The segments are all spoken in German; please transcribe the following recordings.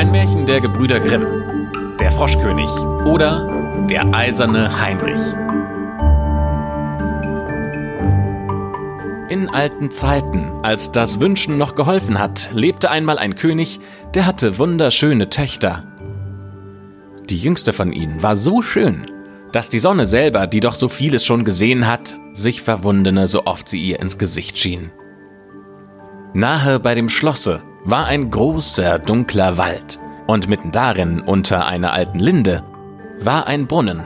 Ein Märchen der Gebrüder Grimm. Der Froschkönig oder der eiserne Heinrich. In alten Zeiten, als das Wünschen noch geholfen hat, lebte einmal ein König, der hatte wunderschöne Töchter. Die jüngste von ihnen war so schön, dass die Sonne selber, die doch so vieles schon gesehen hat, sich verwundene, so oft sie ihr ins Gesicht schien. Nahe bei dem Schlosse war ein großer, dunkler Wald, und mitten darin, unter einer alten Linde, war ein Brunnen,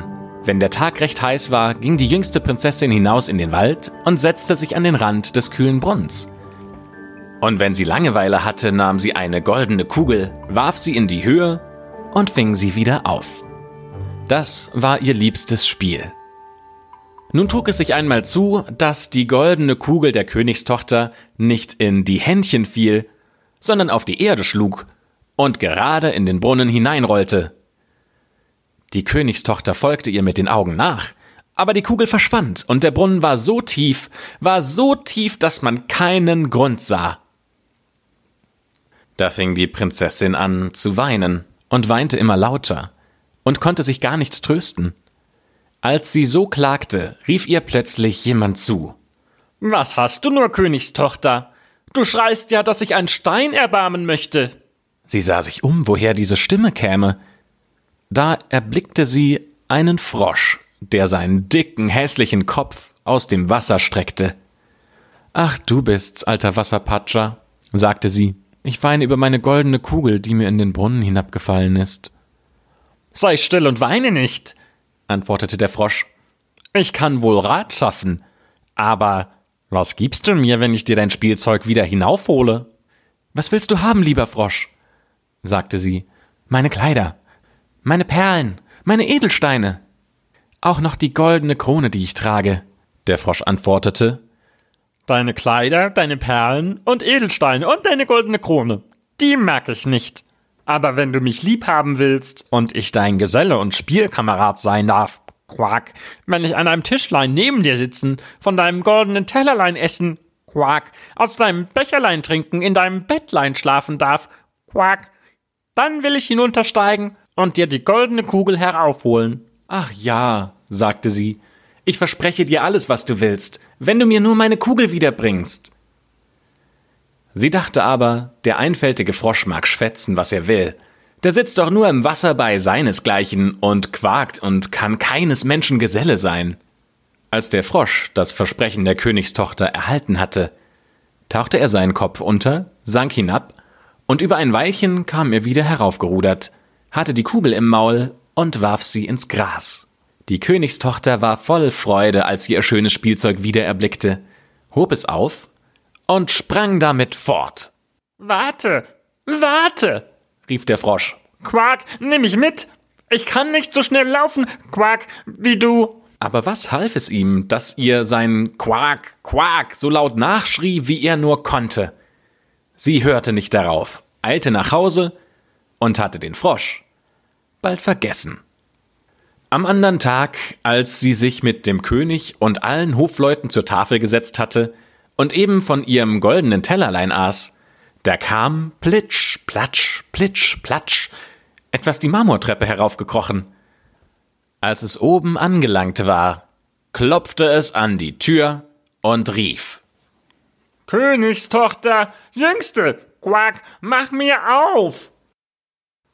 wenn der Tag recht heiß war, ging die jüngste Prinzessin hinaus in den Wald und setzte sich an den Rand des kühlen Brunnens. Und wenn sie Langeweile hatte, nahm sie eine goldene Kugel, warf sie in die Höhe und fing sie wieder auf. Das war ihr liebstes Spiel. Nun trug es sich einmal zu, dass die goldene Kugel der Königstochter nicht in die Händchen fiel, sondern auf die Erde schlug und gerade in den Brunnen hineinrollte. Die Königstochter folgte ihr mit den Augen nach, aber die Kugel verschwand, und der Brunnen war so tief, war so tief, dass man keinen Grund sah. Da fing die Prinzessin an zu weinen und weinte immer lauter und konnte sich gar nicht trösten. Als sie so klagte, rief ihr plötzlich jemand zu. Was hast du nur, Königstochter? Du schreist ja, dass ich ein Stein erbarmen möchte. Sie sah sich um, woher diese Stimme käme, da erblickte sie einen Frosch, der seinen dicken, hässlichen Kopf aus dem Wasser streckte. Ach, du bist's, alter Wasserpatscher, sagte sie. Ich weine über meine goldene Kugel, die mir in den Brunnen hinabgefallen ist. Sei still und weine nicht, antwortete der Frosch. Ich kann wohl Rat schaffen, aber was gibst du mir, wenn ich dir dein Spielzeug wieder hinaufhole? Was willst du haben, lieber Frosch? sagte sie. Meine Kleider meine Perlen, meine Edelsteine. Auch noch die goldene Krone, die ich trage. Der Frosch antwortete Deine Kleider, deine Perlen und Edelsteine und deine goldene Krone. Die merke ich nicht. Aber wenn du mich lieb haben willst und ich dein Geselle und Spielkamerad sein darf, Quack, wenn ich an einem Tischlein neben dir sitzen, von deinem goldenen Tellerlein essen, Quack, aus deinem Becherlein trinken, in deinem Bettlein schlafen darf, Quack, dann will ich hinuntersteigen und dir die goldene Kugel heraufholen. Ach ja, sagte sie, ich verspreche dir alles, was du willst, wenn du mir nur meine Kugel wiederbringst. Sie dachte aber, der einfältige Frosch mag schwätzen, was er will. Der sitzt doch nur im Wasser bei seinesgleichen und quakt und kann keines Menschen Geselle sein. Als der Frosch das Versprechen der Königstochter erhalten hatte, tauchte er seinen Kopf unter, sank hinab, und über ein Weilchen kam er wieder heraufgerudert – hatte die Kugel im Maul und warf sie ins Gras. Die Königstochter war voll Freude, als sie ihr schönes Spielzeug wieder erblickte, hob es auf und sprang damit fort. Warte, warte, rief der Frosch. Quack, nimm mich mit. Ich kann nicht so schnell laufen, Quack, wie du. Aber was half es ihm, dass ihr sein Quack, Quack so laut nachschrie, wie er nur konnte? Sie hörte nicht darauf, eilte nach Hause und hatte den Frosch bald vergessen. Am anderen Tag, als sie sich mit dem König und allen Hofleuten zur Tafel gesetzt hatte und eben von ihrem goldenen Tellerlein aß, da kam plitsch, platsch, plitsch, platsch etwas die Marmortreppe heraufgekrochen. Als es oben angelangt war, klopfte es an die Tür und rief Königstochter, Jüngste, Quack, mach mir auf!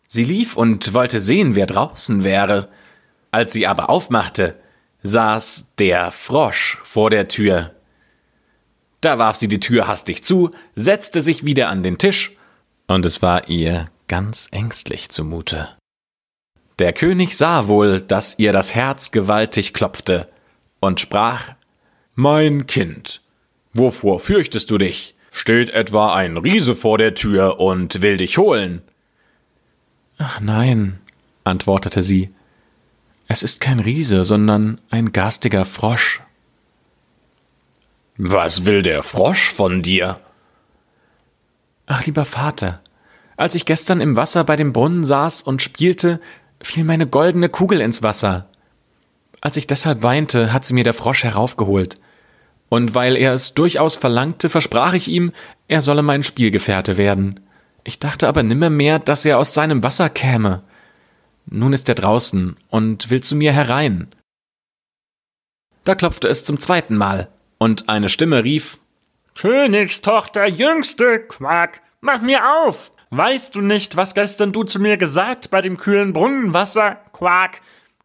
Sie lief und wollte sehen, wer draußen wäre. Als sie aber aufmachte, saß der Frosch vor der Tür. Da warf sie die Tür hastig zu, setzte sich wieder an den Tisch, und es war ihr ganz ängstlich zumute. Der König sah wohl, dass ihr das Herz gewaltig klopfte, und sprach Mein Kind, wovor fürchtest du dich? Steht etwa ein Riese vor der Tür und will dich holen? Ach nein, antwortete sie, es ist kein Riese, sondern ein garstiger Frosch. Was will der Frosch von dir? Ach lieber Vater, als ich gestern im Wasser bei dem Brunnen saß und spielte, fiel meine goldene Kugel ins Wasser. Als ich deshalb weinte, hat sie mir der Frosch heraufgeholt. Und weil er es durchaus verlangte, versprach ich ihm, er solle mein Spielgefährte werden. Ich dachte aber nimmermehr, dass er aus seinem Wasser käme. Nun ist er draußen und will zu mir herein. Da klopfte es zum zweiten Mal, und eine Stimme rief Königstochter, Jüngste, Quack, mach mir auf! Weißt du nicht, was gestern du zu mir gesagt bei dem kühlen Brunnenwasser, Quack?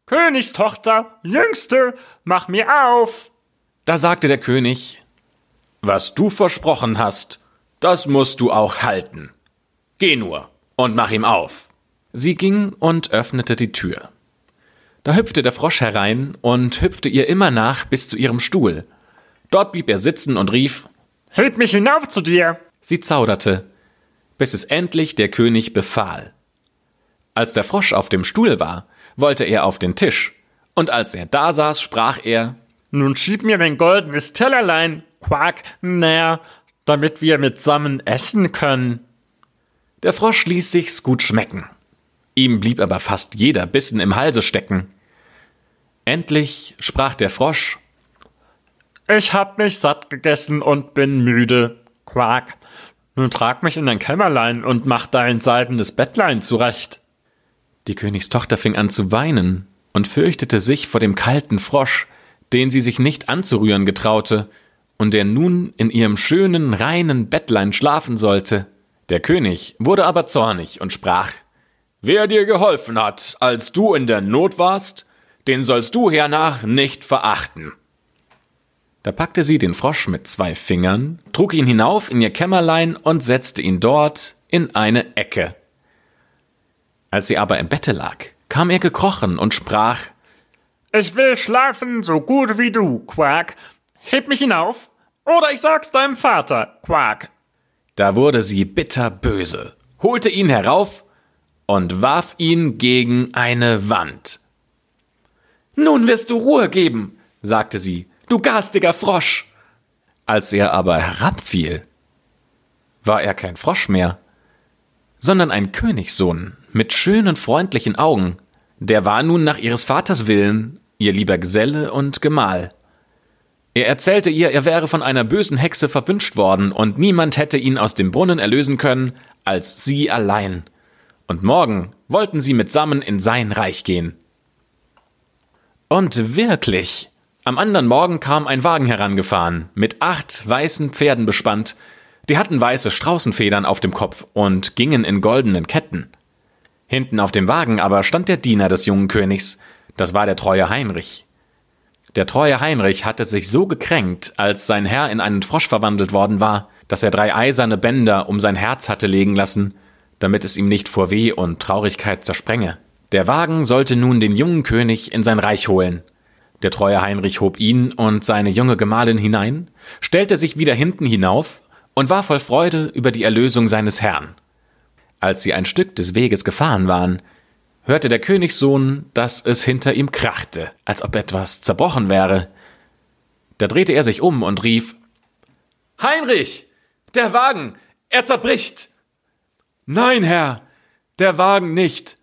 Königstochter, Jüngste, mach mir auf! Da sagte der König Was du versprochen hast, das musst du auch halten. Geh nur und mach ihm auf. Sie ging und öffnete die Tür. Da hüpfte der Frosch herein und hüpfte ihr immer nach bis zu ihrem Stuhl. Dort blieb er sitzen und rief Heb mich hinauf zu dir. Sie zauderte, bis es endlich der König befahl. Als der Frosch auf dem Stuhl war, wollte er auf den Tisch, und als er da saß, sprach er Nun schieb mir dein goldenes Tellerlein, Quack, näher, damit wir mitsammen essen können. Der Frosch ließ sich's gut schmecken. Ihm blieb aber fast jeder Bissen im Halse stecken. Endlich sprach der Frosch Ich hab mich satt gegessen und bin müde. Quack. Nun trag mich in dein Kämmerlein und mach dein seidenes Bettlein zurecht. Die Königstochter fing an zu weinen und fürchtete sich vor dem kalten Frosch, den sie sich nicht anzurühren getraute, und der nun in ihrem schönen, reinen Bettlein schlafen sollte. Der König wurde aber zornig und sprach Wer dir geholfen hat, als du in der Not warst, den sollst du hernach nicht verachten. Da packte sie den Frosch mit zwei Fingern, trug ihn hinauf in ihr Kämmerlein und setzte ihn dort in eine Ecke. Als sie aber im Bette lag, kam er gekrochen und sprach Ich will schlafen so gut wie du, Quack. Heb mich hinauf, oder ich sag's deinem Vater, Quack. Da wurde sie bitterböse, holte ihn herauf und warf ihn gegen eine Wand. Nun wirst du Ruhe geben, sagte sie, du garstiger Frosch. Als er aber herabfiel, war er kein Frosch mehr, sondern ein Königssohn mit schönen, freundlichen Augen. Der war nun nach ihres Vaters Willen ihr lieber Geselle und Gemahl. Er erzählte ihr, er wäre von einer bösen Hexe verwünscht worden, und niemand hätte ihn aus dem Brunnen erlösen können, als sie allein. Und morgen wollten sie mitsammen in sein Reich gehen. Und wirklich, am anderen Morgen kam ein Wagen herangefahren, mit acht weißen Pferden bespannt, die hatten weiße Straußenfedern auf dem Kopf und gingen in goldenen Ketten. Hinten auf dem Wagen aber stand der Diener des jungen Königs, das war der treue Heinrich. Der treue Heinrich hatte sich so gekränkt, als sein Herr in einen Frosch verwandelt worden war, dass er drei eiserne Bänder um sein Herz hatte legen lassen, damit es ihm nicht vor Weh und Traurigkeit zersprenge. Der Wagen sollte nun den jungen König in sein Reich holen. Der treue Heinrich hob ihn und seine junge Gemahlin hinein, stellte sich wieder hinten hinauf und war voll Freude über die Erlösung seines Herrn. Als sie ein Stück des Weges gefahren waren, hörte der Königssohn, dass es hinter ihm krachte, als ob etwas zerbrochen wäre. Da drehte er sich um und rief Heinrich. Der Wagen. Er zerbricht. Nein, Herr. Der Wagen nicht.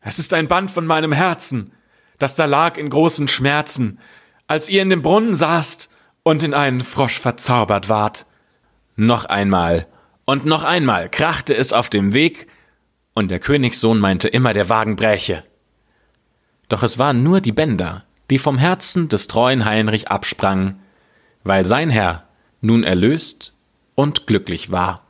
Es ist ein Band von meinem Herzen, das da lag in großen Schmerzen, als ihr in dem Brunnen saßt und in einen Frosch verzaubert ward. Noch einmal und noch einmal krachte es auf dem Weg, und der Königssohn meinte immer, der Wagen bräche. Doch es waren nur die Bänder, die vom Herzen des treuen Heinrich absprangen, weil sein Herr nun erlöst und glücklich war.